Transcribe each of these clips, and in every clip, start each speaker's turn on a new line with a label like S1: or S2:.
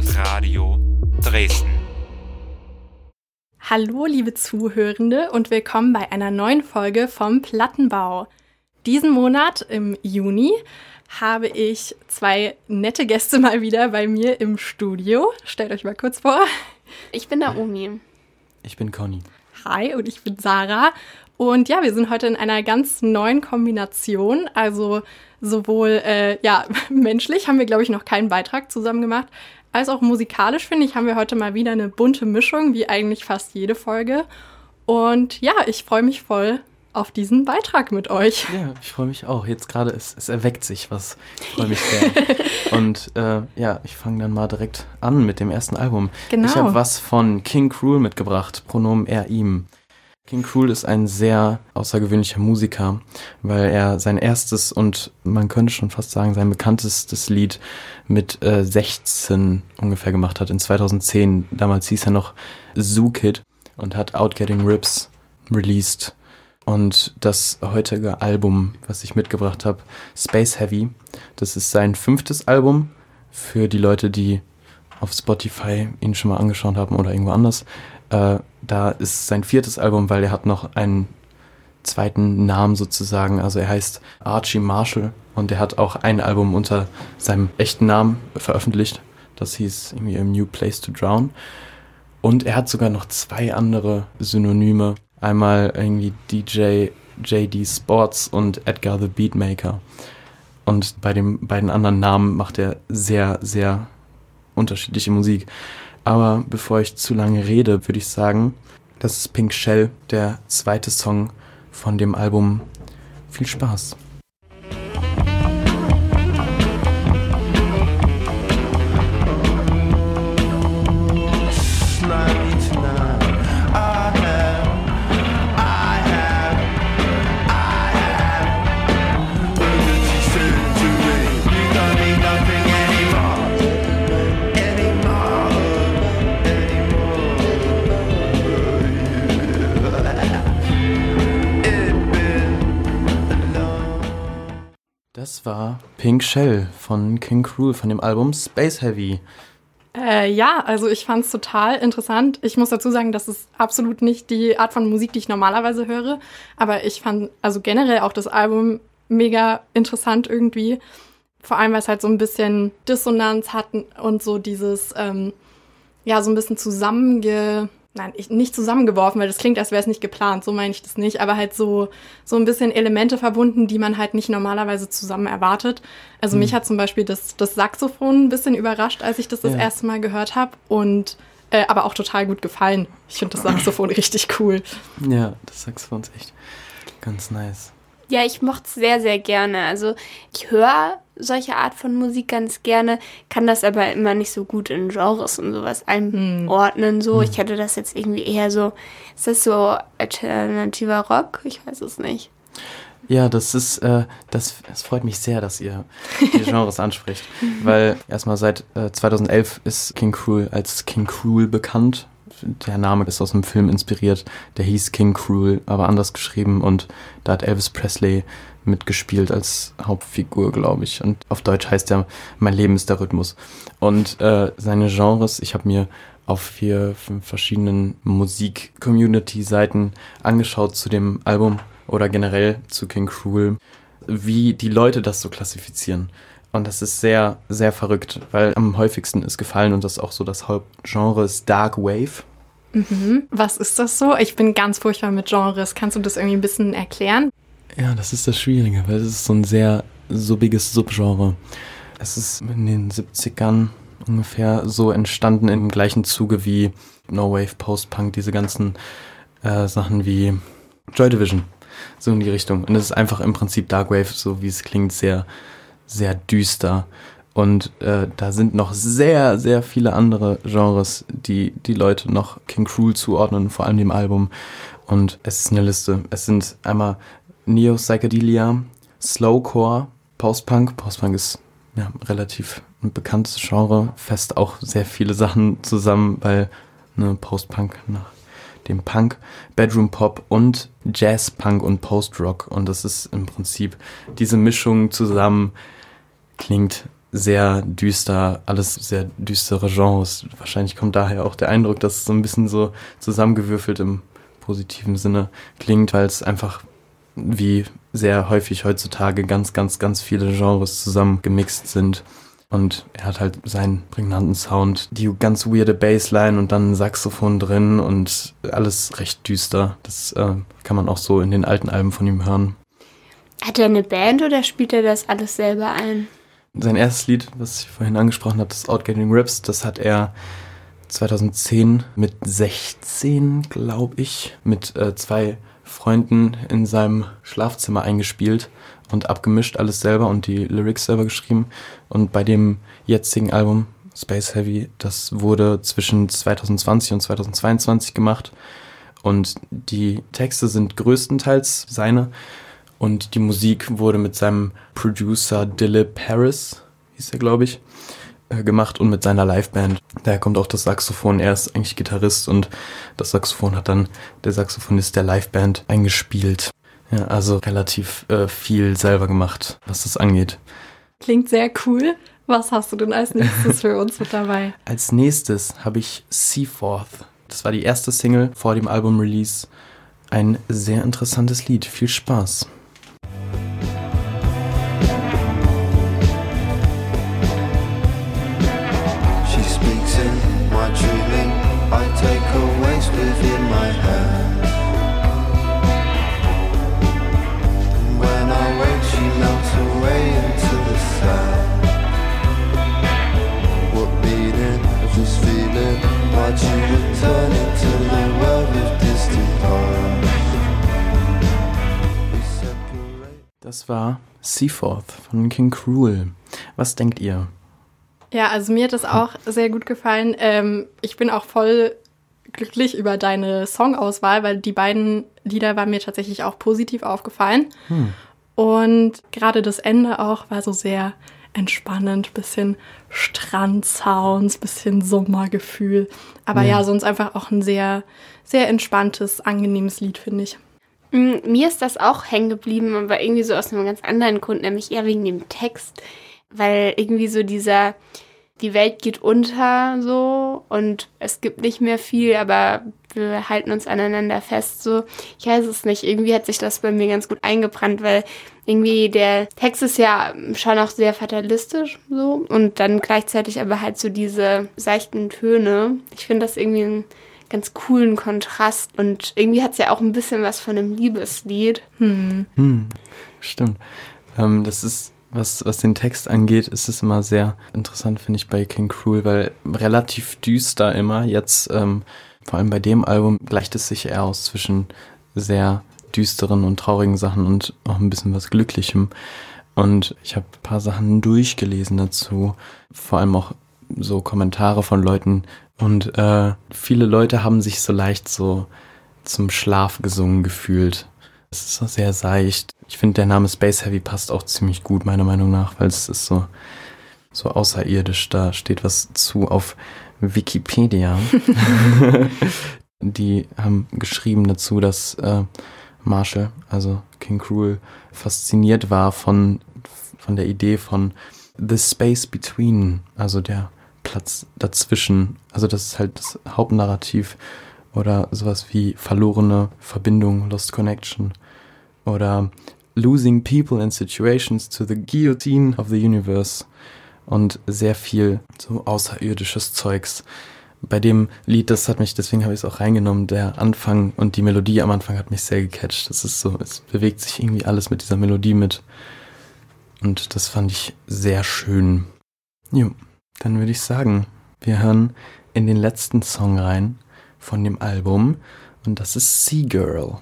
S1: Campus Radio Dresden.
S2: Hallo, liebe Zuhörende, und willkommen bei einer neuen Folge vom Plattenbau. Diesen Monat im Juni habe ich zwei nette Gäste mal wieder bei mir im Studio. Stellt euch mal kurz vor.
S3: Ich bin Naomi.
S4: Ich bin Conny.
S2: Hi, und ich bin Sarah. Und ja, wir sind heute in einer ganz neuen Kombination. Also sowohl äh, ja, menschlich haben wir, glaube ich, noch keinen Beitrag zusammen gemacht, als auch musikalisch, finde ich, haben wir heute mal wieder eine bunte Mischung, wie eigentlich fast jede Folge. Und ja, ich freue mich voll auf diesen Beitrag mit euch.
S4: Ja, ich freue mich auch. Jetzt gerade, es, es erweckt sich was. Ich freue mich sehr. Und äh, ja, ich fange dann mal direkt an mit dem ersten Album.
S2: Genau.
S4: Ich habe was von King Cruel mitgebracht, Pronomen er, ihm. King Cruel ist ein sehr außergewöhnlicher Musiker, weil er sein erstes und man könnte schon fast sagen sein bekanntestes Lied mit äh, 16 ungefähr gemacht hat, in 2010. Damals hieß er noch Zoo Kid und hat Out Getting Rips released. Und das heutige Album, was ich mitgebracht habe, Space Heavy, das ist sein fünftes Album für die Leute, die auf Spotify ihn schon mal angeschaut haben oder irgendwo anders. Äh, da ist sein viertes Album, weil er hat noch einen zweiten Namen sozusagen. Also er heißt Archie Marshall und er hat auch ein Album unter seinem echten Namen veröffentlicht. Das hieß irgendwie A New Place to Drown. Und er hat sogar noch zwei andere Synonyme. Einmal irgendwie DJ JD Sports und Edgar the Beatmaker. Und bei den beiden anderen Namen macht er sehr, sehr unterschiedliche Musik. Aber bevor ich zu lange rede, würde ich sagen, das ist Pink Shell, der zweite Song von dem Album. Viel Spaß. Das war Pink Shell von King Cruel von dem Album Space Heavy.
S2: Äh, ja, also ich fand es total interessant. Ich muss dazu sagen, das ist absolut nicht die Art von Musik, die ich normalerweise höre. Aber ich fand also generell auch das Album mega interessant irgendwie. Vor allem, weil es halt so ein bisschen Dissonanz hat und so dieses, ähm, ja, so ein bisschen zusammenge nein, ich, nicht zusammengeworfen, weil das klingt, als wäre es nicht geplant, so meine ich das nicht, aber halt so, so ein bisschen Elemente verbunden, die man halt nicht normalerweise zusammen erwartet. Also mhm. mich hat zum Beispiel das, das Saxophon ein bisschen überrascht, als ich das das ja. erste Mal gehört habe und äh, aber auch total gut gefallen. Ich finde das Saxophon richtig cool.
S4: Ja, das Saxophon ist echt ganz nice.
S3: Ja, ich mochte es sehr, sehr gerne. Also ich höre solche Art von Musik ganz gerne, kann das aber immer nicht so gut in Genres und sowas einordnen. Hm. So, ich hätte das jetzt irgendwie eher so, ist das so alternativer Rock? Ich weiß es nicht.
S4: Ja, das ist, äh, das, es freut mich sehr, dass ihr die Genres anspricht, weil erstmal seit äh, 2011 ist King Cruel als King Cruel bekannt. Der Name ist aus einem Film inspiriert, der hieß King Cruel, aber anders geschrieben und da hat Elvis Presley mitgespielt als Hauptfigur, glaube ich. Und auf Deutsch heißt er Mein Leben ist der Rhythmus. Und äh, seine Genres, ich habe mir auf vier, fünf verschiedenen Musik-Community-Seiten angeschaut zu dem Album oder generell zu King Cruel, wie die Leute das so klassifizieren. Und das ist sehr, sehr verrückt, weil am häufigsten ist gefallen und das auch so das Hauptgenre ist Dark Wave.
S2: Mhm. Was ist das so? Ich bin ganz furchtbar mit Genres. Kannst du das irgendwie ein bisschen erklären?
S4: Ja, das ist das Schwierige, weil es ist so ein sehr subbiges Subgenre. Es ist in den 70ern ungefähr so entstanden im gleichen Zuge wie No Wave, Post-Punk, diese ganzen äh, Sachen wie Joy Division. So in die Richtung. Und es ist einfach im Prinzip Dark Wave, so wie es klingt, sehr, sehr düster. Und äh, da sind noch sehr, sehr viele andere Genres, die die Leute noch King Cruel zuordnen, vor allem dem Album. Und es ist eine Liste. Es sind einmal Neo-Psychedelia, Slowcore, Post-Punk. Post-Punk ist ja relativ ein bekanntes Genre, fest auch sehr viele Sachen zusammen, weil ne, Post-Punk nach dem Punk, Bedroom Pop und Jazz Punk und Post Rock und das ist im Prinzip diese Mischung zusammen klingt sehr düster, alles sehr düstere Genres. Wahrscheinlich kommt daher auch der Eindruck, dass es so ein bisschen so zusammengewürfelt im positiven Sinne klingt, weil es einfach wie sehr häufig heutzutage ganz, ganz, ganz viele Genres zusammengemixt sind. Und er hat halt seinen prägnanten Sound, die ganz weirde Bassline und dann ein Saxophon drin und alles recht düster. Das äh, kann man auch so in den alten Alben von ihm hören.
S3: Hat er eine Band oder spielt er das alles selber ein?
S4: Sein erstes Lied, was ich vorhin angesprochen habe, das Outgetting Rips, das hat er 2010 mit 16, glaube ich, mit äh, zwei Freunden in seinem Schlafzimmer eingespielt und abgemischt, alles selber und die Lyrics selber geschrieben. Und bei dem jetzigen Album Space Heavy, das wurde zwischen 2020 und 2022 gemacht. Und die Texte sind größtenteils seine. Und die Musik wurde mit seinem Producer Dillip Harris, hieß er, glaube ich, gemacht und mit seiner Liveband. Daher kommt auch das Saxophon. Er ist eigentlich Gitarrist und das Saxophon hat dann der Saxophonist der Liveband eingespielt. Ja, also relativ äh, viel selber gemacht, was das angeht.
S2: Klingt sehr cool. Was hast du denn als nächstes für uns mit dabei?
S4: Als nächstes habe ich Seaforth. Das war die erste Single vor dem Album-Release. Ein sehr interessantes Lied. Viel Spaß.
S5: I take her waist within my hand. And when I wake, she melts away into the sand. What meaning of this feeling? Why'd you return into the world of distant separate.
S4: Das war Seaforth von King Cruel. Was denkt ihr?
S2: Ja, also mir hat das auch sehr gut gefallen. Ähm, ich bin auch voll glücklich über deine Songauswahl, weil die beiden Lieder waren mir tatsächlich auch positiv aufgefallen. Und gerade das Ende auch war so sehr entspannend, bisschen Strandsounds, bisschen Sommergefühl. Aber ja, sonst einfach auch ein sehr, sehr entspanntes, angenehmes Lied, finde ich.
S3: Mm, Mir ist das auch hängen geblieben, aber irgendwie so aus einem ganz anderen Grund, nämlich eher wegen dem Text. Weil irgendwie so dieser, die Welt geht unter so und es gibt nicht mehr viel, aber wir halten uns aneinander fest so. Ich weiß es nicht, irgendwie hat sich das bei mir ganz gut eingebrannt, weil irgendwie der Text ist ja schon auch sehr fatalistisch so und dann gleichzeitig aber halt so diese seichten Töne. Ich finde das irgendwie einen ganz coolen Kontrast und irgendwie hat es ja auch ein bisschen was von einem Liebeslied.
S4: Hm, stimmt. Ähm, das ist, was, was den Text angeht, ist es immer sehr interessant, finde ich, bei King Cruel, weil relativ düster immer. Jetzt, ähm, vor allem bei dem Album, gleicht es sich eher aus zwischen sehr düsteren und traurigen Sachen und auch ein bisschen was Glücklichem. Und ich habe ein paar Sachen durchgelesen dazu, vor allem auch so Kommentare von Leuten. Und äh, viele Leute haben sich so leicht so zum Schlaf gesungen gefühlt. Es ist so sehr seicht. Ich finde, der Name Space Heavy passt auch ziemlich gut, meiner Meinung nach, weil es ist so, so außerirdisch. Da steht was zu auf Wikipedia. Die haben geschrieben dazu, dass äh, Marshall, also King Cruel, fasziniert war von, von der Idee von The Space Between, also der Platz dazwischen. Also das ist halt das Hauptnarrativ oder sowas wie verlorene Verbindung, Lost Connection oder Losing People and Situations to the Guillotine of the Universe und sehr viel so außerirdisches Zeugs. Bei dem Lied, das hat mich, deswegen habe ich es auch reingenommen, der Anfang und die Melodie am Anfang hat mich sehr gecatcht. Das ist so, es bewegt sich irgendwie alles mit dieser Melodie mit. Und das fand ich sehr schön. Jo, dann würde ich sagen, wir hören in den letzten Song rein von dem Album und das ist Sea Girl.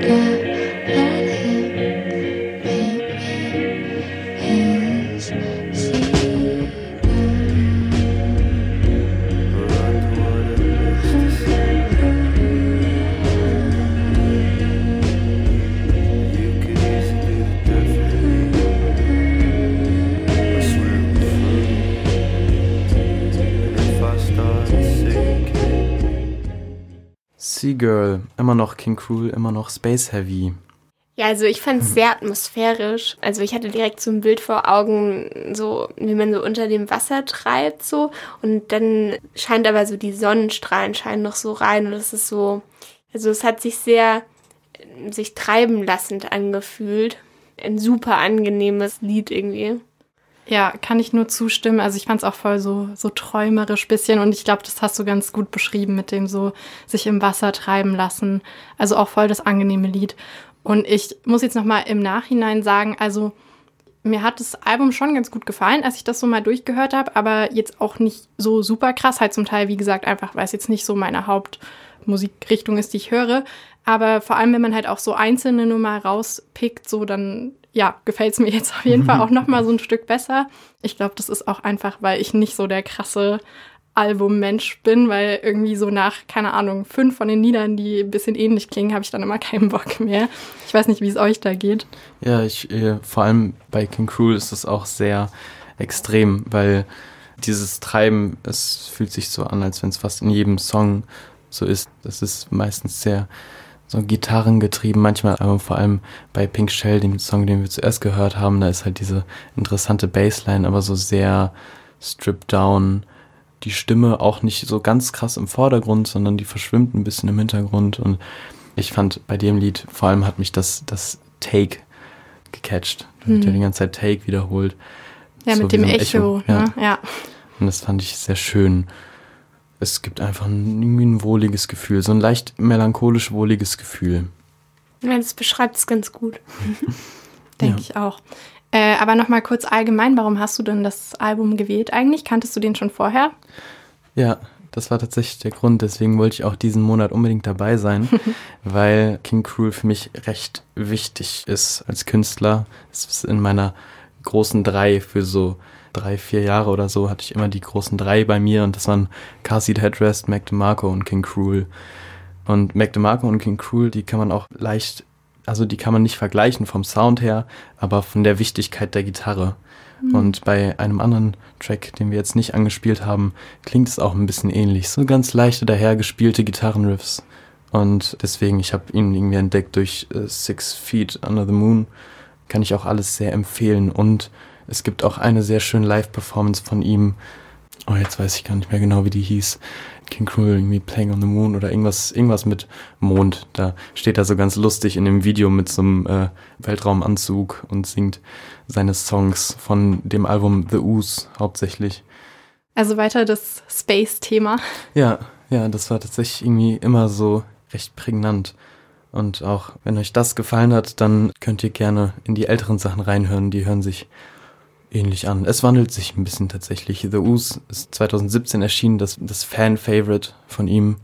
S5: You sinking.
S4: Sea Girl, immer noch King Cruel, immer noch Space Heavy.
S3: Ja, also ich fand es sehr atmosphärisch. Also ich hatte direkt so ein Bild vor Augen, so wie man so unter dem Wasser treibt so und dann scheint aber so die Sonnenstrahlen scheinen noch so rein und es ist so, also es hat sich sehr sich treiben lassend angefühlt. Ein super angenehmes Lied irgendwie.
S2: Ja, kann ich nur zustimmen. Also ich fand es auch voll so, so träumerisch bisschen und ich glaube, das hast du ganz gut beschrieben mit dem so sich im Wasser treiben lassen. Also auch voll das angenehme Lied. Und ich muss jetzt nochmal im Nachhinein sagen, also mir hat das Album schon ganz gut gefallen, als ich das so mal durchgehört habe, aber jetzt auch nicht so super krass, halt zum Teil, wie gesagt, einfach, weil es jetzt nicht so meine Hauptmusikrichtung ist, die ich höre. Aber vor allem, wenn man halt auch so einzelne Nummer rauspickt, so dann, ja, gefällt es mir jetzt auf jeden Fall auch nochmal so ein Stück besser. Ich glaube, das ist auch einfach, weil ich nicht so der krasse Albummensch bin, weil irgendwie so nach, keine Ahnung, fünf von den Liedern, die ein bisschen ähnlich klingen, habe ich dann immer keinen Bock mehr. Ich weiß nicht, wie es euch da geht.
S4: Ja, ich, äh, vor allem bei King Cruel ist es auch sehr extrem, weil dieses Treiben, es fühlt sich so an, als wenn es fast in jedem Song so ist. Das ist meistens sehr so gitarrengetrieben, manchmal aber vor allem bei Pink Shell, dem Song, den wir zuerst gehört haben, da ist halt diese interessante Bassline, aber so sehr stripped down die Stimme auch nicht so ganz krass im Vordergrund, sondern die verschwimmt ein bisschen im Hintergrund. Und ich fand bei dem Lied, vor allem hat mich das, das Take gecatcht. Da wird ja
S2: Hm.
S4: die ganze Zeit Take wiederholt.
S2: Ja,
S4: So
S2: mit dem
S4: so
S2: Echo,
S4: Echo, ja.
S2: ne? Ja.
S4: Und das fand ich sehr schön. Es gibt einfach ein, irgendwie ein wohliges Gefühl, so ein leicht melancholisch wohliges Gefühl.
S3: Ja, das beschreibt es ganz gut.
S2: Denke
S4: Ja.
S2: ich auch. Äh, aber nochmal kurz allgemein, warum hast du denn das Album gewählt eigentlich? Kanntest du den schon vorher?
S4: Ja, das war tatsächlich der Grund. Deswegen wollte ich auch diesen Monat unbedingt dabei sein, weil King Cruel für mich recht wichtig ist als Künstler. Es ist in meiner großen drei für so drei, vier Jahre oder so hatte ich immer die großen drei bei mir und das waren Car Seat Headrest, Mac DeMarco und King Cruel. Und Mac DeMarco und King Cruel, die kann man auch leicht, also die kann man nicht vergleichen vom Sound her, aber von der Wichtigkeit der Gitarre. Und bei einem anderen Track, den wir jetzt nicht angespielt haben, klingt es auch ein bisschen ähnlich. So ganz leichte dahergespielte Gitarrenriffs. Und deswegen, ich habe ihn irgendwie entdeckt durch äh, Six Feet Under the Moon. Kann ich auch alles sehr empfehlen. Und es gibt auch eine sehr schöne Live-Performance von ihm. Oh, jetzt weiß ich gar nicht mehr genau, wie die hieß. King Cruel, irgendwie Playing on the Moon oder irgendwas, irgendwas mit Mond. Da steht er so ganz lustig in dem Video mit so einem äh, Weltraumanzug und singt seine Songs von dem Album The Ooze hauptsächlich.
S2: Also weiter das Space-Thema.
S4: Ja, ja, das war tatsächlich irgendwie immer so recht prägnant. Und auch wenn euch das gefallen hat, dann könnt ihr gerne in die älteren Sachen reinhören. Die hören sich ähnlich an. Es wandelt sich ein bisschen tatsächlich. The Ooze ist 2017 erschienen, das, das Fan-Favorite von ihm.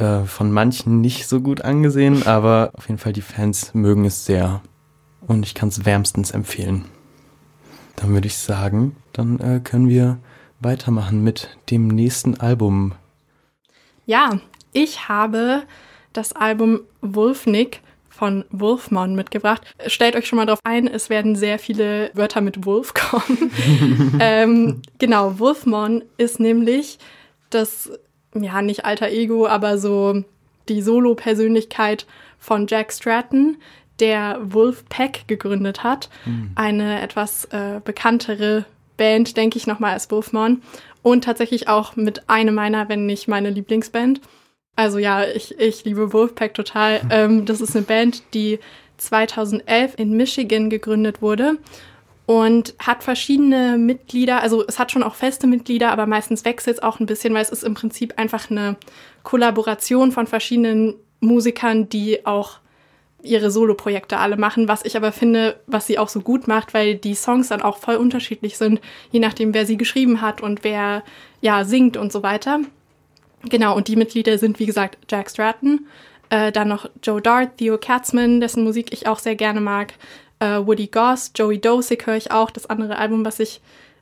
S4: Äh, von manchen nicht so gut angesehen, aber auf jeden Fall die Fans mögen es sehr. Und ich kann es wärmstens empfehlen. Dann würde ich sagen, dann äh, können wir weitermachen mit dem nächsten Album.
S2: Ja, ich habe das Album Wolfnik von Wolfmon mitgebracht. Stellt euch schon mal drauf ein, es werden sehr viele Wörter mit Wolf kommen. ähm, genau, Wolfmon ist nämlich das, ja, nicht alter Ego, aber so die Solo-Persönlichkeit von Jack Stratton, der Wolfpack gegründet hat. Eine etwas äh, bekanntere Band, denke ich nochmal, als Wolfmon. Und tatsächlich auch mit einer meiner, wenn nicht meine Lieblingsband. Also ja, ich, ich liebe Wolfpack total. Ähm, das ist eine Band, die 2011 in Michigan gegründet wurde und hat verschiedene Mitglieder. Also es hat schon auch feste Mitglieder, aber meistens wechselt es auch ein bisschen, weil es ist im Prinzip einfach eine Kollaboration von verschiedenen Musikern, die auch ihre Soloprojekte alle machen, was ich aber finde, was sie auch so gut macht, weil die Songs dann auch voll unterschiedlich sind, je nachdem, wer sie geschrieben hat und wer ja singt und so weiter. Genau, und die Mitglieder sind, wie gesagt, Jack Stratton, äh, dann noch Joe Dart, Theo Katzman, dessen Musik ich auch sehr gerne mag, äh, Woody Goss, Joey Dosick höre ich auch. Das andere Album, was ich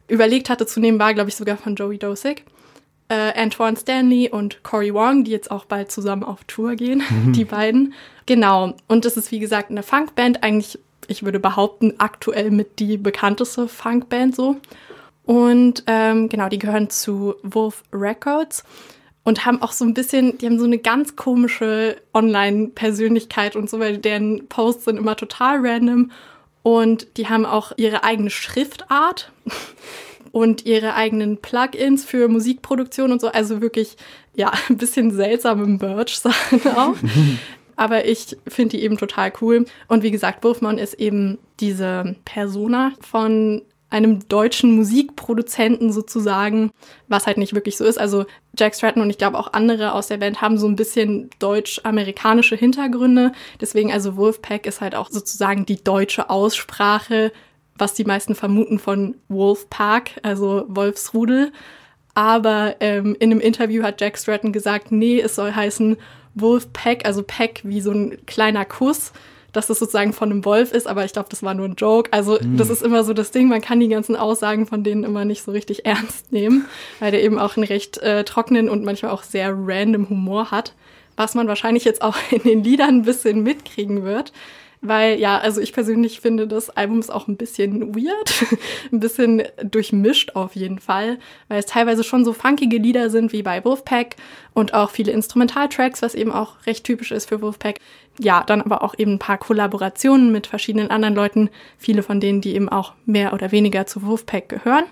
S2: überlegt hatte zu nehmen, war, glaube ich, sogar von Joey Dosick. Äh, Antoine Stanley und Cory Wong, die jetzt auch bald zusammen auf Tour gehen, die beiden. Genau, und das ist, wie gesagt, eine Funkband, eigentlich, ich würde behaupten, aktuell mit die bekannteste Funkband so. Und ähm, genau, die gehören zu Wolf Records. Und haben auch so ein bisschen, die haben so eine ganz komische Online-Persönlichkeit und so, weil deren Posts sind immer total random und die haben auch ihre eigene Schriftart und ihre eigenen Plugins für Musikproduktion und so. Also wirklich, ja, ein bisschen seltsame Merch-Sachen auch. Aber ich finde die eben total cool. Und wie gesagt, Wolfman ist eben diese Persona von einem deutschen Musikproduzenten sozusagen, was halt nicht wirklich so ist. Also Jack Stratton und ich glaube auch andere aus der Band haben so ein bisschen deutsch-amerikanische Hintergründe. Deswegen also Wolfpack ist halt auch sozusagen die deutsche Aussprache, was die meisten vermuten von Wolfpack, also Wolfsrudel. Aber ähm, in einem Interview hat Jack Stratton gesagt, nee, es soll heißen Wolfpack, also Pack wie so ein kleiner Kuss dass das sozusagen von einem Wolf ist, aber ich glaube, das war nur ein Joke. Also mhm. das ist immer so das Ding, man kann die ganzen Aussagen von denen immer nicht so richtig ernst nehmen, weil der eben auch einen recht äh, trockenen und manchmal auch sehr random Humor hat, was man wahrscheinlich jetzt auch in den Liedern ein bisschen mitkriegen wird. Weil ja, also ich persönlich finde das Album ist auch ein bisschen weird, ein bisschen durchmischt auf jeden Fall, weil es teilweise schon so funkige Lieder sind wie bei Wolfpack und auch viele Instrumentaltracks, was eben auch recht typisch ist für Wolfpack. Ja, dann aber auch eben ein paar Kollaborationen mit verschiedenen anderen Leuten, viele von denen, die eben auch mehr oder weniger zu Wolfpack gehören.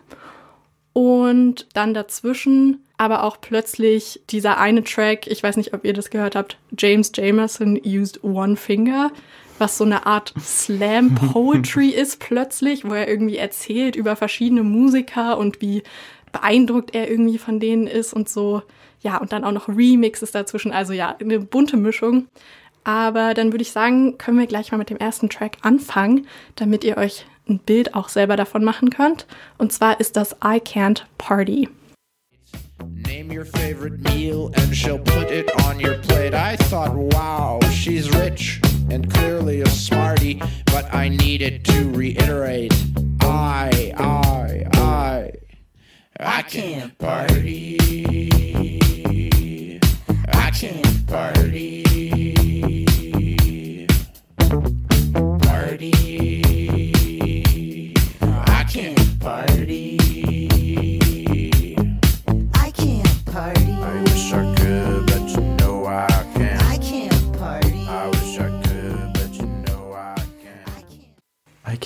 S2: Und dann dazwischen aber auch plötzlich dieser eine Track, ich weiß nicht, ob ihr das gehört habt, James Jamerson used one finger was so eine Art Slam Poetry ist plötzlich, wo er irgendwie erzählt über verschiedene Musiker und wie beeindruckt er irgendwie von denen ist und so. Ja, und dann auch noch Remixes dazwischen. Also ja, eine bunte Mischung. Aber dann würde ich sagen, können wir gleich mal mit dem ersten Track anfangen, damit ihr euch ein Bild auch selber davon machen könnt. Und zwar ist das I Can't Party. Name your favorite meal and she'll put it on your plate. I thought, wow, she's rich and clearly a smarty, but I needed to reiterate I, I, I, I can't party. I can't party.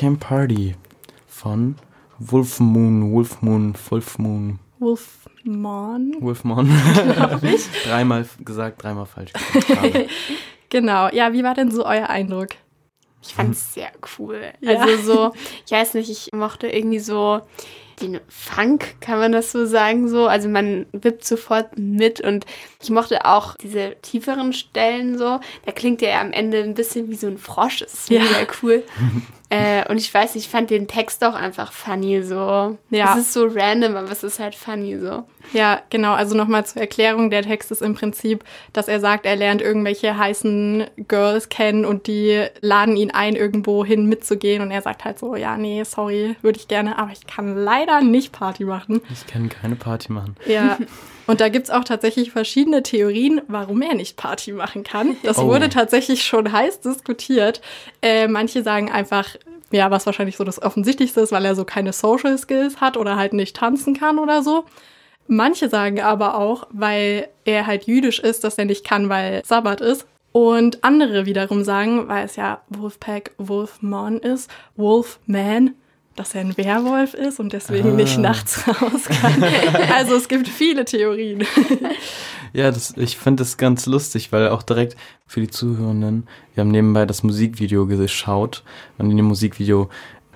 S4: Camp Party von Wolf Moon, Wolf Moon, Wolf Moon.
S2: Wolfmon.
S4: Wolfmon. ich. dreimal gesagt, dreimal falsch.
S2: genau. Ja, wie war denn so euer Eindruck?
S3: Ich fand es sehr cool. Ja. Also so, ich weiß nicht, ich mochte irgendwie so den Funk, kann man das so sagen, so. Also man wippt sofort mit und ich mochte auch diese tieferen Stellen so. Da klingt ja am Ende ein bisschen wie so ein Frosch. Das ist ja. mega cool. Äh, und ich weiß, ich fand den Text auch einfach funny so. Ja. Es ist so random, aber es ist halt funny so.
S2: Ja, genau. Also nochmal zur Erklärung. Der Text ist im Prinzip, dass er sagt, er lernt irgendwelche heißen Girls kennen und die laden ihn ein, irgendwo hin mitzugehen. Und er sagt halt so, ja, nee, sorry, würde ich gerne, aber ich kann leider nicht Party machen.
S4: Ich kann keine Party machen.
S2: Ja. Und da gibt es auch tatsächlich verschiedene Theorien, warum er nicht Party machen kann. Das oh. wurde tatsächlich schon heiß diskutiert. Äh, manche sagen einfach, ja, was wahrscheinlich so das Offensichtlichste ist, weil er so keine Social Skills hat oder halt nicht tanzen kann oder so. Manche sagen aber auch, weil er halt jüdisch ist, dass er nicht kann, weil Sabbat ist. Und andere wiederum sagen, weil es ja Wolfpack Wolfman ist, Wolfman, dass er ein Werwolf ist und deswegen ah. nicht nachts raus kann. also es gibt viele Theorien.
S4: ja, das, ich finde das ganz lustig, weil auch direkt für die Zuhörenden, wir haben nebenbei das Musikvideo geschaut und in dem Musikvideo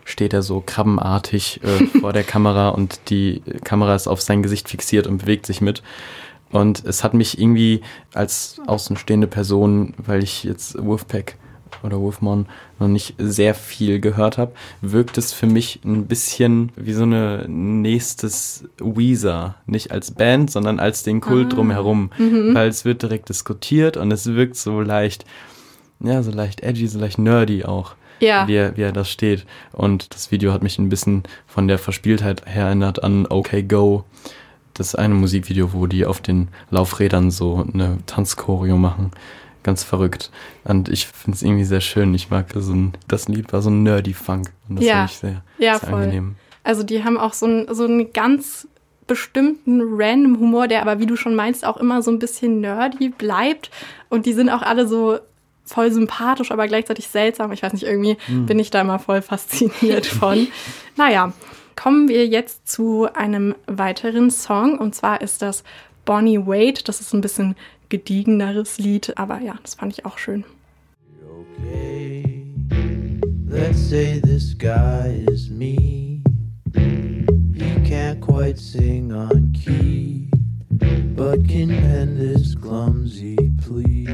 S4: steht er so krabbenartig äh, vor der Kamera und die Kamera ist auf sein Gesicht fixiert und bewegt sich mit. Und es hat mich irgendwie als außenstehende Person, weil ich jetzt Wolfpack oder Wolfmon noch nicht sehr viel gehört habe, wirkt es für mich ein bisschen wie so eine nächstes Weezer. Nicht als Band, sondern als den Kult ah. drumherum. Mhm. Weil es wird direkt diskutiert und es wirkt so leicht, ja, so leicht edgy, so leicht nerdy auch. Ja. Wie, er, wie er das steht. Und das Video hat mich ein bisschen von der Verspieltheit her erinnert an OK Go das eine Musikvideo, wo die auf den Laufrädern so eine Tanzchoreo machen ganz verrückt. Und ich finde es irgendwie sehr schön. Ich mag so ein, das Lied war so ein nerdy Funk. Und das
S2: ja.
S4: ich sehr,
S2: ja,
S4: sehr
S2: voll. angenehm. Also die haben auch so, ein, so eine ganz bestimmten random Humor, der aber, wie du schon meinst, auch immer so ein bisschen nerdy bleibt. Und die sind auch alle so voll sympathisch, aber gleichzeitig seltsam. Ich weiß nicht, irgendwie
S4: Hm.
S2: bin ich da immer voll fasziniert von. Naja, kommen wir jetzt zu einem weiteren Song. Und zwar ist das Bonnie Wade. Das ist ein bisschen gediegeneres Lied, aber ja, das fand ich auch schön.
S6: Okay, let's say this guy is me. He can't quite sing on key, but can pen this clumsy plea.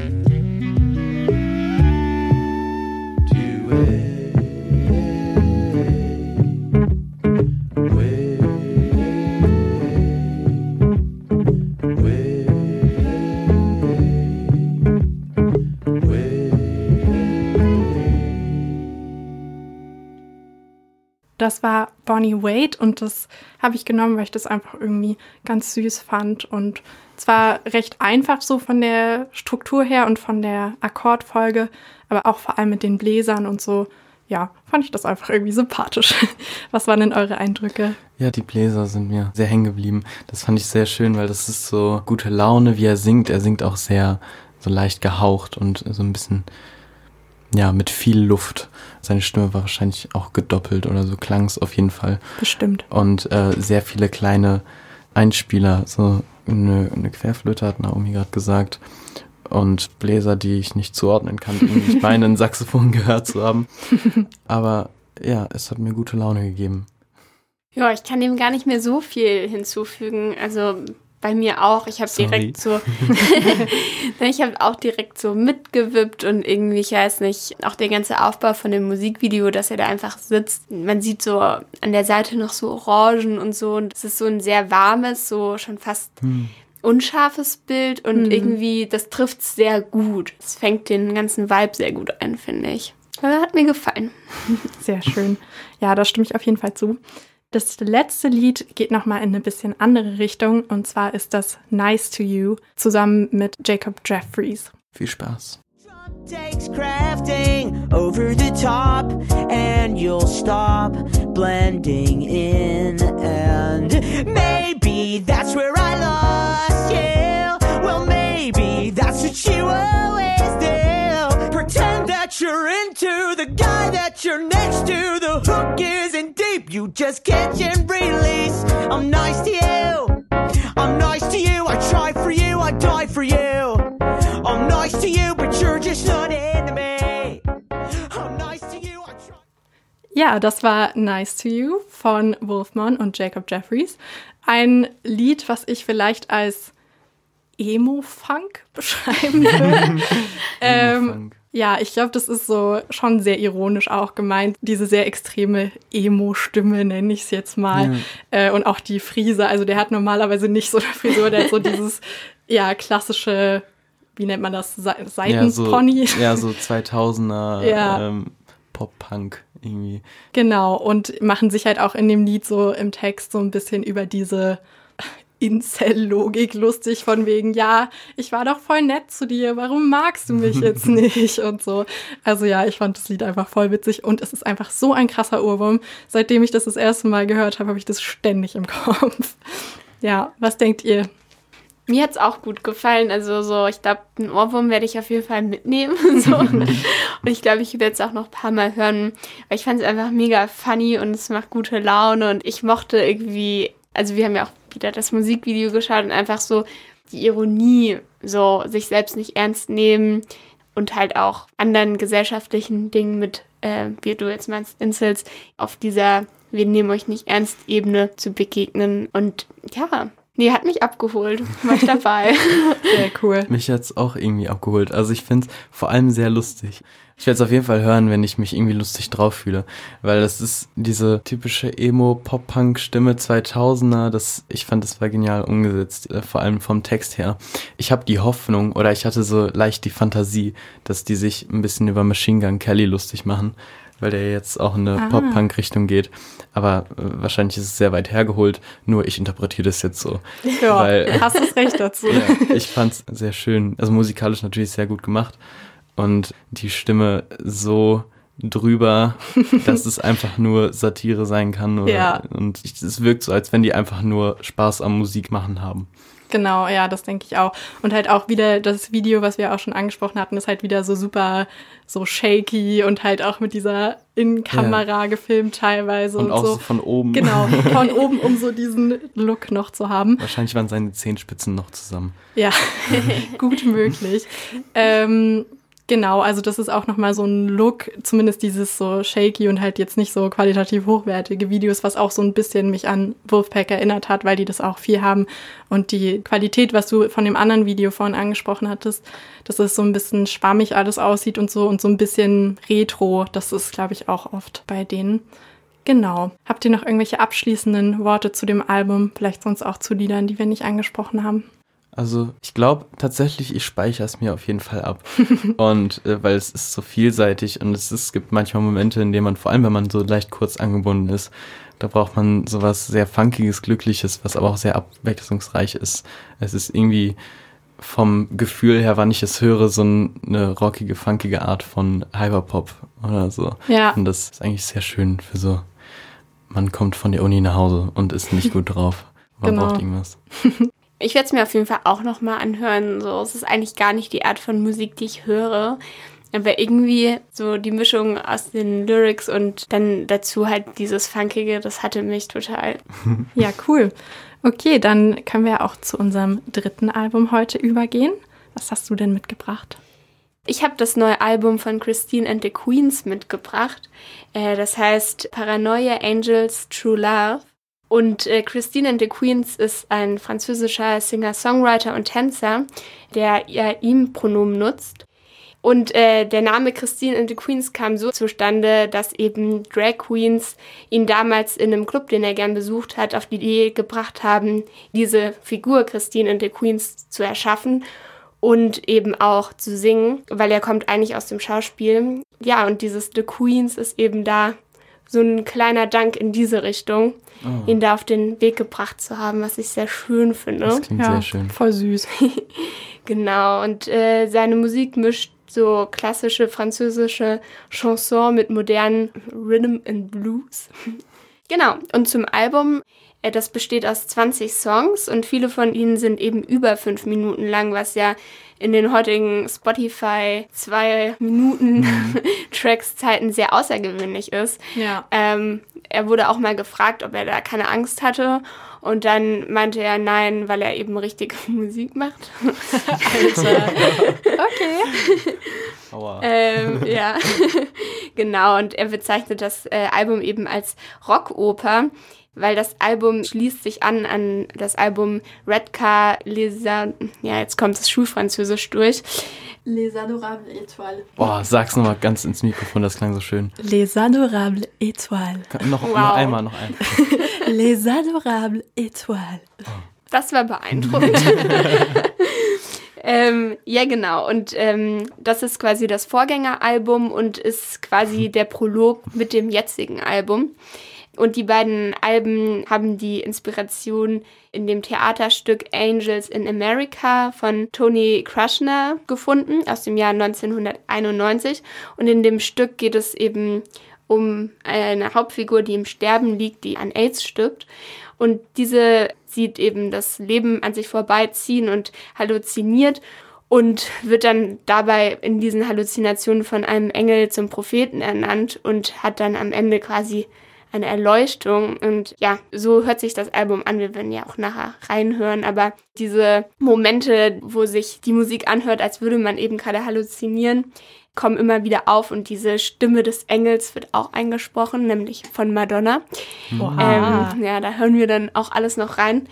S2: Das war Bonnie Wade und das habe ich genommen, weil ich das einfach irgendwie ganz süß fand und zwar recht einfach so von der Struktur her und von der Akkordfolge, aber auch vor allem mit den Bläsern und so. Ja, fand ich das einfach irgendwie sympathisch. Was waren denn eure Eindrücke?
S4: Ja, die Bläser sind mir sehr hängen geblieben. Das fand ich sehr schön, weil das ist so gute Laune, wie er singt. Er singt auch sehr so leicht gehaucht und so ein bisschen, ja, mit viel Luft. Seine Stimme war wahrscheinlich auch gedoppelt oder so klang es auf jeden Fall.
S2: Bestimmt.
S4: Und äh, sehr viele kleine Einspieler, so eine, eine Querflöte hat Naomi gerade gesagt. Und Bläser, die ich nicht zuordnen kann. Irgendwie Ich meine, ein Saxophon gehört zu haben. Aber ja, es hat mir gute Laune gegeben.
S3: Ja, ich kann dem gar nicht mehr so viel hinzufügen. Also bei mir auch. Ich habe direkt so, ich habe auch direkt so mitgewippt und irgendwie, ich weiß nicht, auch der ganze Aufbau von dem Musikvideo, dass er da einfach sitzt. Man sieht so an der Seite noch so Orangen und so und es ist so ein sehr warmes, so schon fast unscharfes Bild und
S2: Mhm.
S3: irgendwie, das trifft sehr gut. Es fängt den ganzen Vibe sehr gut ein, finde ich. Aber hat mir gefallen.
S2: Sehr schön. Ja, da stimme ich auf jeden Fall zu. Das letzte Lied geht nochmal in eine bisschen andere Richtung. Und zwar ist das Nice to You zusammen mit Jacob Jeffries.
S4: Viel Spaß.
S7: takes crafting over the top and you'll stop blending in. And maybe that's where I lost you. Well maybe that's what you always do. Pretend that you're into the guy that you're next to. The hook deep you just catch and release I'm nice to you I'm nice to you I try for you I die for you I'm nice to you, but you're just not into me. I'm nice to you, I try.
S2: Ja, das war Nice to You von Wolfman und Jacob Jeffries. Ein Lied, was ich vielleicht als Emo-Funk beschreiben würde. ähm,
S4: Emo-Funk.
S2: Ja, ich glaube, das ist so schon sehr ironisch auch gemeint. Diese sehr extreme Emo-Stimme, nenne ich es jetzt mal. Äh, und auch die Frise. Also der hat normalerweise nicht so eine Frisur, der hat so dieses, ja, klassische, wie nennt man das, Se
S4: Ja, so,
S2: Seitenpony.
S4: ja, so 2000er
S2: Ja.
S4: ähm, Pop-Punk irgendwie.
S2: Genau, und machen sich halt auch in dem Lied so im Text so ein bisschen über diese Incel-Logik lustig, von wegen, ja, ich war doch voll nett zu dir, warum magst du mich jetzt nicht und so. Also ja, ich fand das Lied einfach voll witzig und es ist einfach so ein krasser Ohrwurm. Seitdem ich das das erste Mal gehört habe, habe ich das ständig im Kopf. Ja, was denkt ihr?
S3: Mir hat's auch gut gefallen. Also so, ich glaube, einen Ohrwurm werde ich auf jeden Fall mitnehmen. So. und ich glaube, ich werde es auch noch ein paar Mal hören. Weil ich fand es einfach mega funny und es macht gute Laune. Und ich mochte irgendwie, also wir haben ja auch wieder das Musikvideo geschaut und einfach so die Ironie, so sich selbst nicht ernst nehmen und halt auch anderen gesellschaftlichen Dingen mit, äh, wie du jetzt meinst, Insels, auf dieser wir nehmen euch nicht ernst Ebene zu begegnen. Und ja, nee, hat mich abgeholt. War ich dabei.
S2: Sehr cool.
S4: Mich hat's auch irgendwie abgeholt. Also ich find's vor allem sehr lustig. Ich werde es auf jeden Fall hören, wenn ich mich irgendwie lustig drauf fühle. Weil das ist diese typische Emo-Pop-Punk-Stimme 2000er. Das, ich fand, das war genial umgesetzt. Äh, vor allem vom Text her. Ich habe die Hoffnung oder ich hatte so leicht die Fantasie, dass die sich ein bisschen über Machine Gun Kelly lustig machen. Weil der jetzt auch in eine. Pop-Punk-Richtung geht. Aber äh, wahrscheinlich ist es sehr weit hergeholt. Nur ich interpretiere das jetzt so.
S2: Ja,
S4: Weil-
S2: hast das Recht dazu.
S4: Ja, ich fand's sehr schön. Also musikalisch natürlich sehr gut gemacht. Und die Stimme so drüber, dass es einfach nur Satire sein kann. Oder,
S2: Ja.
S4: Und es wirkt so, als wenn die einfach nur Spaß am Musik machen haben.
S2: Genau, ja, das denke ich auch. Und halt auch wieder das Video, was wir auch schon angesprochen hatten, ist halt wieder so super so shaky und halt auch mit dieser In-Kamera gefilmt teilweise
S4: Und
S2: und,
S4: auch
S2: so.
S4: so von oben.
S2: Genau, von oben, um so diesen Look noch zu haben.
S4: Wahrscheinlich waren seine Zehenspitzen noch zusammen.
S2: Ja, gut möglich. Ähm, genau, also das ist auch nochmal so ein Look, zumindest dieses so shaky und halt jetzt nicht so qualitativ hochwertige Videos, was auch so ein bisschen mich an Wolfpack erinnert hat, weil die das auch viel haben. Und die Qualität, was du von dem anderen Video vorhin angesprochen hattest, dass es so ein bisschen schwammig alles aussieht und so und so ein bisschen retro, das ist, glaube ich, auch oft bei denen. Genau. Habt ihr noch irgendwelche abschließenden Worte zu dem Album? Vielleicht sonst auch zu Liedern, die wir nicht angesprochen haben?
S4: Also ich glaube tatsächlich, ich speichere es mir auf jeden Fall ab. und äh, weil es ist so vielseitig und es, ist, es gibt manchmal Momente, in denen man, vor allem wenn man so leicht kurz angebunden ist, da braucht man sowas sehr funkiges, glückliches, was aber auch sehr abwechslungsreich ist. Es ist irgendwie vom Gefühl her, wann ich es höre, so ein- eine rockige, funkige Art von Hyperpop oder so.
S2: Ja.
S4: Und das ist eigentlich sehr schön für so, man kommt von der Uni nach Hause und ist nicht gut drauf. Man
S2: Genau.
S4: braucht irgendwas.
S3: Ich werde es mir auf jeden Fall auch nochmal anhören. So, es ist eigentlich gar nicht die Art von Musik, die ich höre. Aber irgendwie so die Mischung aus den Lyrics und dann dazu halt dieses Funkige, das hatte mich total.
S2: Ja, cool. Okay, dann können wir auch zu unserem dritten Album heute übergehen. Was hast du denn mitgebracht?
S3: Ich habe das neue Album von Christine and the Queens mitgebracht. Äh, das heißt Paranoia Angels True Love. Und äh, Christine and the Queens ist ein französischer Singer-Songwriter und Tänzer, der ihr ihm Pronomen nutzt. Und äh, der Name Christine and the Queens kam so zustande, dass eben Drag Queens ihn damals in einem Club, den er gern besucht hat, auf die Idee gebracht haben, diese Figur Christine and the Queens zu erschaffen und eben auch zu singen, weil er kommt eigentlich aus dem Schauspiel. Ja, und dieses The Queens ist eben da so ein kleiner Dank in diese Richtung,
S4: Oh,
S3: ihn da auf den Weg gebracht zu haben, was ich sehr schön finde.
S4: das klingt sehr schön.
S2: voll süß.
S3: Genau, und äh, seine Musik mischt so klassische französische Chanson mit modernen Rhythm and Blues. genau, und zum Album, äh, das besteht aus 20 Songs und viele von ihnen sind eben über fünf Minuten lang, was ja in den heutigen Spotify zwei Minuten Tracks Zeiten sehr außergewöhnlich ist.
S2: Ja.
S3: Ähm, er wurde auch mal gefragt, ob er da keine Angst hatte. Und dann meinte er nein, weil er eben richtige Musik macht.
S2: Okay.
S4: Aua.
S3: ähm, ja, genau. Und er bezeichnet das äh, Album eben als Rockoper, weil das Album schließt sich an an das Album Redcar Les A ja, jetzt kommt das Schulfranzösisch durch.
S2: Les adorables étoiles.
S4: Boah, sag's nochmal ganz ins Mikrofon, das klang so schön.
S2: Les adorables étoiles.
S4: Noch, noch
S3: Wow.
S4: einmal, noch einmal.
S2: Les adorables étoiles.
S3: Das war beeindruckend. ähm, ja, genau. Und ähm, das ist quasi das Vorgängeralbum und ist quasi der Prolog mit dem jetzigen Album. Und die beiden Alben haben die Inspiration in dem Theaterstück Angels in America von Tony Krushner gefunden aus dem Jahr 1991. Und in dem Stück geht es eben um eine Hauptfigur, die im Sterben liegt, die an AIDS stirbt. Und diese sieht eben das Leben an sich vorbeiziehen und halluziniert und wird dann dabei in diesen Halluzinationen von einem Engel zum Propheten ernannt und hat dann am Ende quasi eine Erleuchtung. Und ja, so hört sich das Album an. Wir werden ja auch nachher reinhören. Aber diese Momente, wo sich die Musik anhört, als würde man eben gerade halluzinieren, kommen immer wieder auf. Und diese Stimme des Engels wird auch eingesprochen, nämlich von Madonna.
S2: Oha.
S3: Ähm, ja, da hören wir dann auch alles noch rein.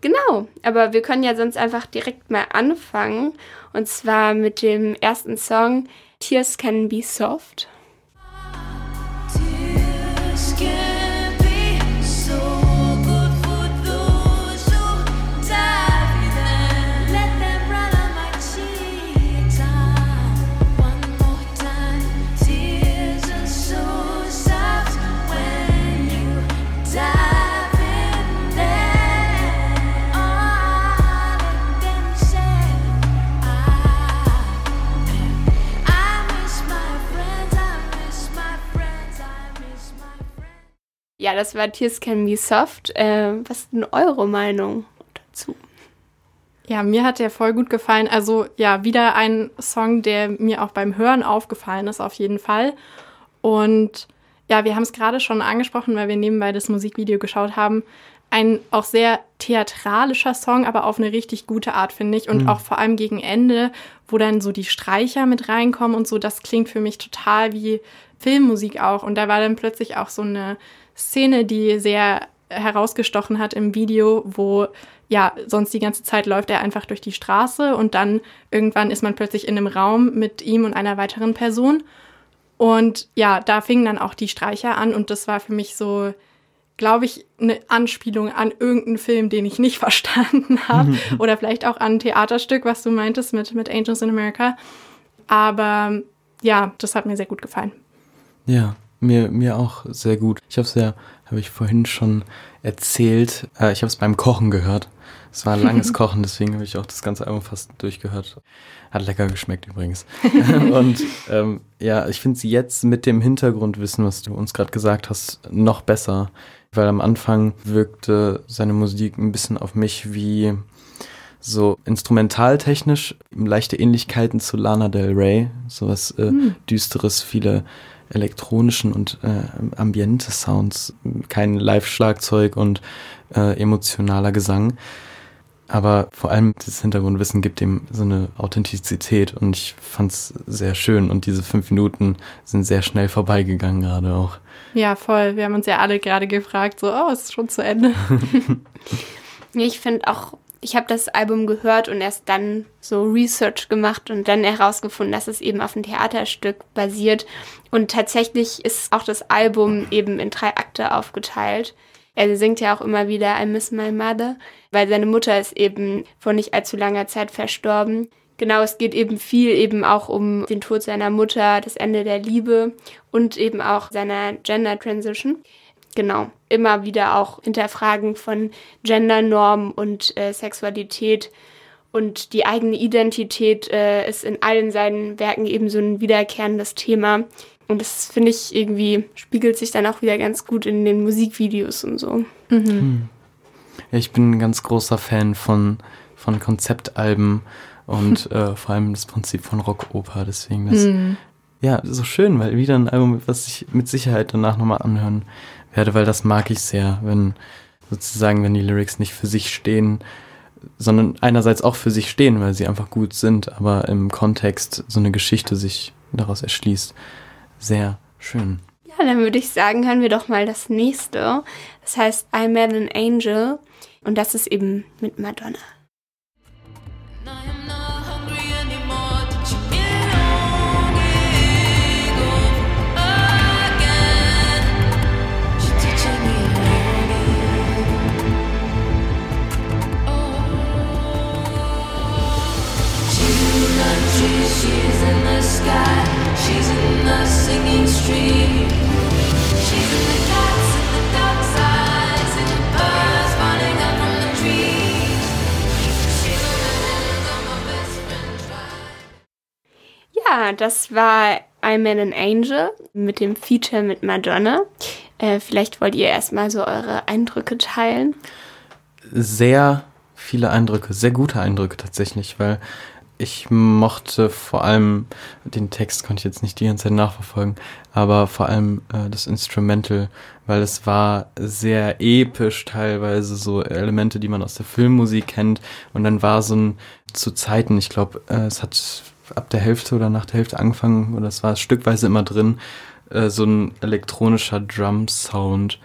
S3: Genau, aber wir können ja sonst einfach direkt mal anfangen. Und zwar mit dem ersten Song Tears Can Be Soft. Ja, das war Tears Can Be Soft. Äh, was ist denn eure Meinung dazu?
S2: Ja, mir hat der voll gut gefallen. Also ja, wieder ein Song, der mir auch beim Hören aufgefallen ist, auf jeden Fall. Und ja, wir haben es gerade schon angesprochen, weil wir nebenbei das Musikvideo geschaut haben. Ein auch sehr theatralischer Song, aber auf eine richtig gute Art, finde ich. Und
S4: Mhm.
S2: auch vor allem gegen Ende, wo dann so die Streicher mit reinkommen und so, das klingt für mich total wie Filmmusik auch. Und da war dann plötzlich auch so eine Szene, die sehr herausgestochen hat im Video, wo ja, sonst die ganze Zeit läuft er einfach durch die Straße und dann irgendwann ist man plötzlich in einem Raum mit ihm und einer weiteren Person. Und ja, da fingen dann auch die Streicher an und das war für mich so, glaube ich, eine Anspielung an irgendeinen Film, den ich nicht verstanden habe. Oder vielleicht auch an ein Theaterstück, was du meintest mit, mit Angels in America. Aber ja, das hat mir sehr gut gefallen.
S4: Ja, mir, mir auch sehr gut. Ich habe es ja, habe ich vorhin schon erzählt, äh, ich habe es beim Kochen gehört. Es war ein langes Kochen, deswegen habe ich auch das ganze Album fast durchgehört. Hat lecker geschmeckt übrigens. Und ähm, ja, ich finde sie jetzt mit dem Hintergrundwissen, was du uns gerade gesagt hast, noch besser. Weil am Anfang wirkte seine Musik ein bisschen auf mich wie so instrumentaltechnisch leichte Ähnlichkeiten zu Lana Del Rey, sowas äh, düsteres, viele elektronischen und äh, ambiente Sounds, kein Live-Schlagzeug und äh, emotionaler Gesang. Aber vor allem das Hintergrundwissen gibt dem so eine Authentizität und ich fand's sehr schön und diese fünf Minuten sind sehr schnell vorbeigegangen gerade auch.
S2: Ja, voll. Wir haben uns ja alle gerade gefragt, so, oh, es ist schon zu Ende.
S3: Ich finde auch, ich habe das Album gehört und erst dann so Research gemacht und dann herausgefunden, dass es eben auf ein Theaterstück basiert. Und tatsächlich ist auch das Album eben in drei Akte aufgeteilt. Er singt ja auch immer wieder I Miss My Mother, weil seine Mutter ist eben vor nicht allzu langer Zeit verstorben. Genau, es geht eben viel eben auch um den Tod seiner Mutter, das Ende der Liebe und eben auch seiner Gender Transition. Genau, immer wieder auch Hinterfragen von Gendernormen und äh, Sexualität. Und die eigene Identität äh, ist in allen seinen Werken eben so ein wiederkehrendes Thema. Und das finde ich irgendwie, spiegelt sich dann auch wieder ganz gut in den Musikvideos und so.
S4: Ja, ich bin ein ganz großer Fan von, von Konzeptalben und äh, vor allem das Prinzip von Rockoper, deswegen das ja, so schön, weil wieder ein Album, was ich mit Sicherheit danach nochmal anhören werde, weil das mag ich sehr, wenn sozusagen, wenn die Lyrics nicht für sich stehen, sondern einerseits auch für sich stehen, weil sie einfach gut sind, aber im Kontext so eine Geschichte sich daraus erschließt. Sehr schön.
S3: Ja, dann würde ich sagen, hören wir doch mal das nächste. Das heißt I Met an Angel und das ist eben mit Madonna. Ja, das war I Met an Angel mit dem Feature mit Madonna. Äh, vielleicht wollt ihr erstmal so eure Eindrücke teilen.
S4: sehr viele Eindrücke, sehr gute Eindrücke tatsächlich, weil ich mochte vor allem, den Text konnte ich jetzt nicht die ganze Zeit nachverfolgen, aber vor allem äh, das Instrumental, weil es war sehr episch teilweise, so Elemente, die man aus der Filmmusik kennt und dann war so ein, zu Zeiten, ich glaube, äh, es hat ab der Hälfte oder nach der Hälfte angefangen oder es war stückweise immer drin, äh, so ein elektronischer Drum-Sound,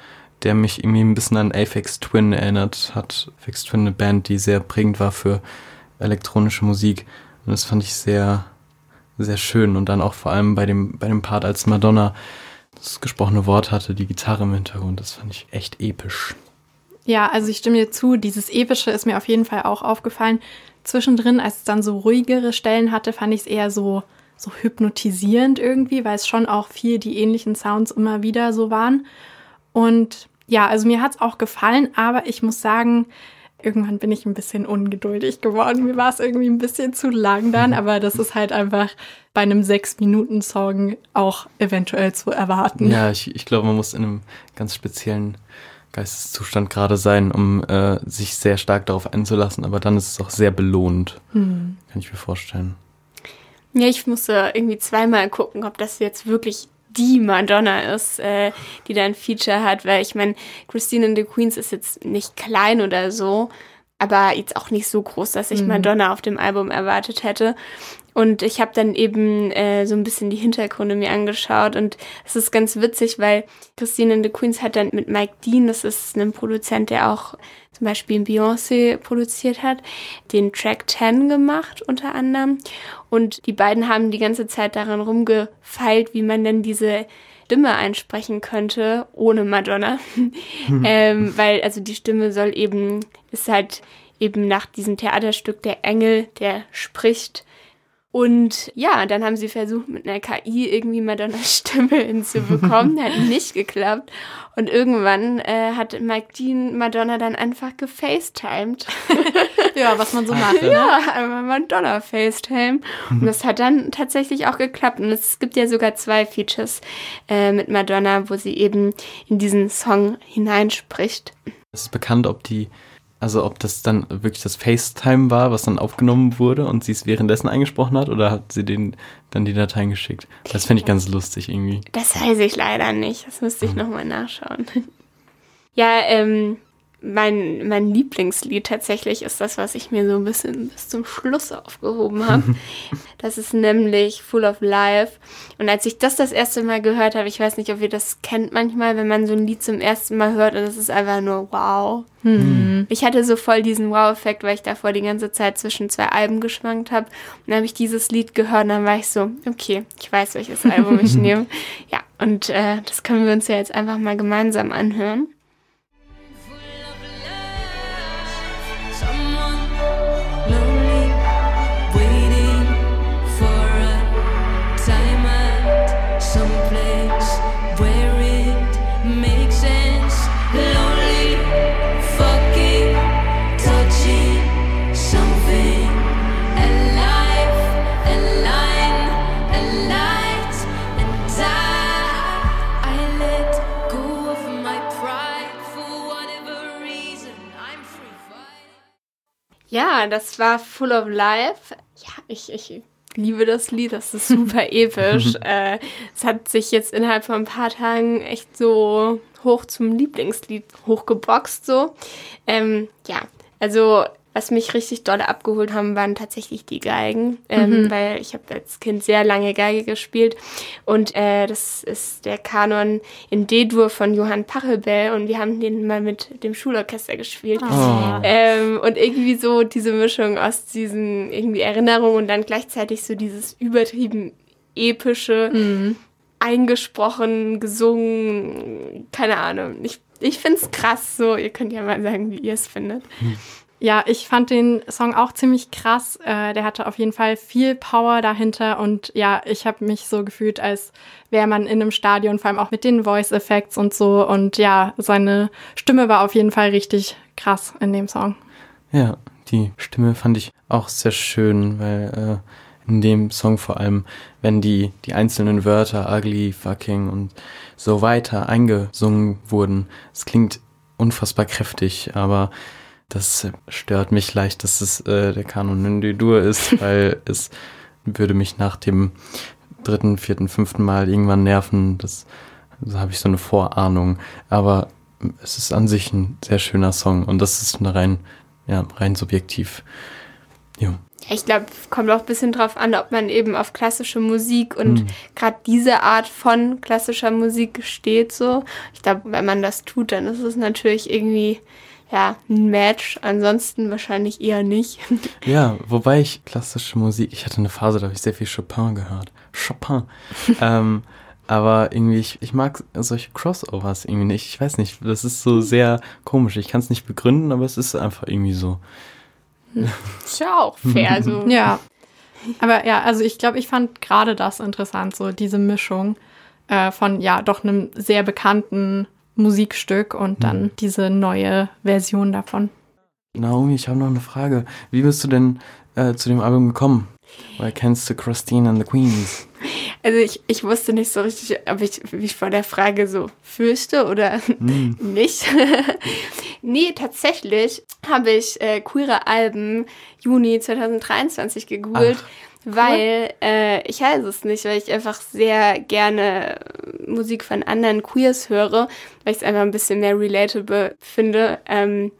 S4: der mich irgendwie ein bisschen an Aphex Twin erinnert hat. Aphex Twin, eine Band, die sehr prägend war für elektronische Musik. Und das fand ich sehr, sehr schön. Und dann auch vor allem bei dem, bei dem Part, als Madonna das gesprochene Wort hatte, die Gitarre im Hintergrund, das fand ich echt episch.
S2: Ja, also ich stimme dir zu. Dieses Epische ist mir auf jeden Fall auch aufgefallen. Zwischendrin, als es dann so ruhigere Stellen hatte, fand ich es eher so, so hypnotisierend irgendwie, weil es schon auch viel die ähnlichen Sounds immer wieder so waren. Und ja, also mir hat es auch gefallen, aber ich muss sagen, irgendwann bin ich ein bisschen ungeduldig geworden. Mir war es irgendwie ein bisschen zu lang dann, aber das ist halt einfach bei einem Sechs-Minuten-Song auch eventuell zu erwarten.
S4: Ja, ich, ich glaube, man muss in einem ganz speziellen Geisteszustand gerade sein, um äh, sich sehr stark darauf einzulassen, aber dann ist es auch sehr belohnt.
S2: Hm.
S4: Kann ich mir vorstellen.
S3: Ja, ich musste irgendwie zweimal gucken, ob das jetzt wirklich die Madonna ist, äh, die da ein Feature hat, weil ich meine, Christine and the Queens ist jetzt nicht klein oder so, aber jetzt auch nicht so groß, dass ich
S2: Mhm.
S3: Madonna auf dem Album erwartet hätte. Und ich habe dann eben äh, so ein bisschen die Hintergründe mir angeschaut und es ist ganz witzig, weil Christine and the Queens hat dann mit Mike Dean, das ist ein Produzent, der auch zum Beispiel Beyoncé produziert hat, den Track 10 gemacht unter anderem. Und die beiden haben die ganze Zeit daran rumgefeilt, wie man denn diese Stimme einsprechen könnte ohne Madonna. ähm, weil also die Stimme soll eben, ist halt eben nach diesem Theaterstück der Engel, der spricht. Und ja, dann haben sie versucht, mit einer KI irgendwie Madonnas Stimme hinzubekommen. Hat nicht geklappt. Und irgendwann äh, hat Mike Dean Madonna dann einfach gefacetimed.
S2: Ja, was man so macht. Ne?
S3: Ja, einmal Madonna FaceTime. Und das hat dann tatsächlich auch geklappt. Und es gibt ja sogar zwei Features äh, mit Madonna, wo sie eben in diesen Song hineinspricht.
S4: Es ist bekannt, ob die, also ob das dann wirklich das FaceTime war, was dann aufgenommen wurde und sie es währenddessen eingesprochen hat oder hat sie den dann die Dateien geschickt? Das fände ich ganz lustig irgendwie.
S3: Das weiß ich leider nicht. Das müsste ich nochmal nachschauen. Ja, ähm, mein, mein Lieblingslied tatsächlich ist das, was ich mir so ein bisschen bis zum Schluss aufgehoben habe. das ist nämlich Full of Life. Und als ich das das erste Mal gehört habe, ich weiß nicht, ob ihr das kennt manchmal, wenn man so ein Lied zum ersten Mal hört und es ist einfach nur wow. Ich hatte so voll diesen Wow-Effekt, weil ich davor die ganze Zeit zwischen zwei Alben geschwankt habe. Und dann habe ich dieses Lied gehört und dann war ich so, okay, ich weiß, welches Album ich nehme. Ja, und äh, das können wir uns ja jetzt einfach mal gemeinsam anhören. Ja, das war Full of Life. Ja, ich, ich liebe das Lied, das ist super episch. äh, es hat sich jetzt innerhalb von ein paar Tagen echt so hoch zum Lieblingslied hochgeboxt, so. Ähm, ja, also was mich richtig doll abgeholt haben, waren tatsächlich die Geigen, ähm, weil ich habe als Kind sehr lange Geige gespielt und äh, das ist der Kanon in D-Dur von Johann Pachelbel und wir haben den mal mit dem Schulorchester gespielt.
S4: Oh.
S3: Ähm, und irgendwie so diese Mischung aus diesen irgendwie Erinnerungen und dann gleichzeitig so dieses übertrieben epische, eingesprochen, gesungen, keine Ahnung. Ich, ich find's krass so. Ihr könnt ja mal sagen, wie ihr es findet.
S2: Ja, ich fand den Song auch ziemlich krass. Äh, der hatte auf jeden Fall viel Power dahinter und ja, ich habe mich so gefühlt, als wäre man in einem Stadion, vor allem auch mit den Voice Effects und so. Und ja, seine Stimme war auf jeden Fall richtig krass in dem Song.
S4: Ja, die Stimme fand ich auch sehr schön, weil äh, in dem Song vor allem, wenn die, die einzelnen Wörter ugly, fucking und so weiter eingesungen wurden, es klingt unfassbar kräftig, aber das stört mich leicht, dass es äh, der Kanon in D-Dur ist, weil es würde mich nach dem dritten, vierten, fünften Mal irgendwann nerven. Das, da habe ich so eine Vorahnung. Aber es ist an sich ein sehr schöner Song und das ist eine rein, ja, rein subjektiv. Jo.
S3: Ja, ich glaube, kommt auch ein bisschen drauf an, ob man eben auf klassische Musik und gerade diese Art von klassischer Musik steht so. Ich glaube, wenn man das tut, dann ist es natürlich irgendwie ja, ein Match. Ansonsten wahrscheinlich eher nicht.
S4: Ja, wobei ich klassische Musik, ich hatte eine Phase, da habe ich sehr viel Chopin gehört. Chopin. ähm, aber irgendwie, ich, ich mag solche Crossovers irgendwie nicht. Ich weiß nicht, das ist so sehr komisch. Ich kann es nicht begründen, aber es ist einfach irgendwie so.
S3: Ist ja auch fair. So.
S2: Ja. Aber ja, also ich glaube, ich fand gerade das interessant, so diese Mischung äh, von ja doch einem sehr bekannten Musikstück und dann diese neue Version davon.
S4: Naomi, ich habe noch eine Frage. Wie bist du denn äh, zu dem Album gekommen? Woher kennst du Christine and the Queens?
S3: Also ich, ich wusste nicht so richtig, ob ich mich vor der Frage so fürchte oder nicht. nee, tatsächlich habe ich äh, queere Alben Juni 2023 gegoogelt, weil äh, ich weiß es nicht, weil ich einfach sehr gerne Musik von anderen Queers höre, weil ich es einfach ein bisschen mehr relatable finde. Ähm,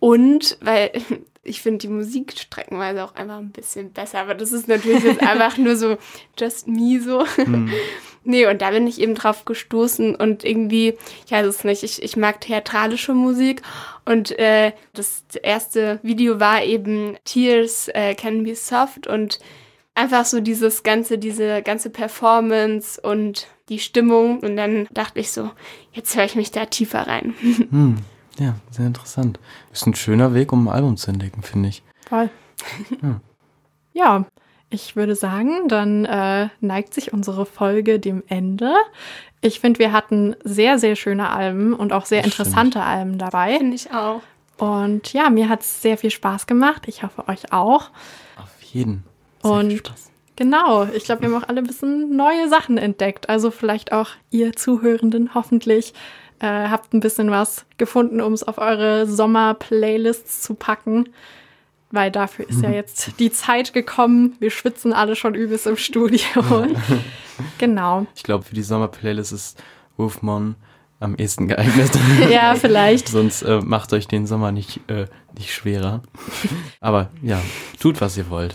S3: und weil ich finde die Musik streckenweise auch einfach ein bisschen besser, aber das ist natürlich jetzt einfach nur so just me so. Nee, und da bin ich eben drauf gestoßen und irgendwie, ich weiß es nicht, ich, ich mag theatralische Musik und äh, das erste Video war eben Tears äh, Can Be Soft und einfach so dieses ganze, diese ganze Performance und die Stimmung und dann dachte ich so, jetzt höre ich mich da tiefer rein.
S4: Hm. Ja, sehr interessant. Ist ein schöner Weg, um ein Album zu entdecken, finde ich.
S2: Voll.
S4: Ja.
S2: Ja, ich würde sagen, dann äh, neigt sich unsere Folge dem Ende. Ich finde, wir hatten sehr, sehr schöne Alben und auch sehr
S4: Das stimmt.
S2: interessante Alben dabei.
S3: Finde ich auch.
S2: Und ja, mir hat es sehr viel Spaß gemacht. Ich hoffe, euch auch.
S4: Auf jeden. Sehr viel
S2: Und
S4: Spaß.
S2: genau, ich glaube, wir haben auch alle ein bisschen neue Sachen entdeckt. Also vielleicht auch ihr Zuhörenden hoffentlich äh, habt ein bisschen was gefunden, um es auf eure Sommer-Playlists zu packen. Weil dafür ist ja jetzt die Zeit gekommen. Wir schwitzen alle schon übelst im Studio. genau.
S4: Ich glaube, für die Sommerplaylist ist Wolfmon am ehesten geeignet.
S2: Ja, vielleicht.
S4: Sonst äh, macht euch den Sommer nicht, äh, nicht schwerer. Aber ja, tut, was ihr wollt.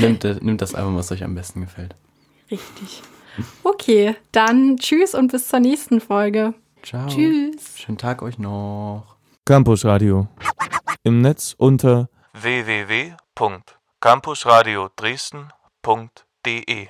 S4: Nimmt, äh, nimmt das Album, was euch am besten gefällt.
S2: Richtig. Okay, dann tschüss und bis zur nächsten Folge.
S4: Ciao.
S3: Tschüss.
S4: Schönen Tag euch noch.
S8: Campus Radio. Im Netz unter
S6: www.campusradio Dresden.de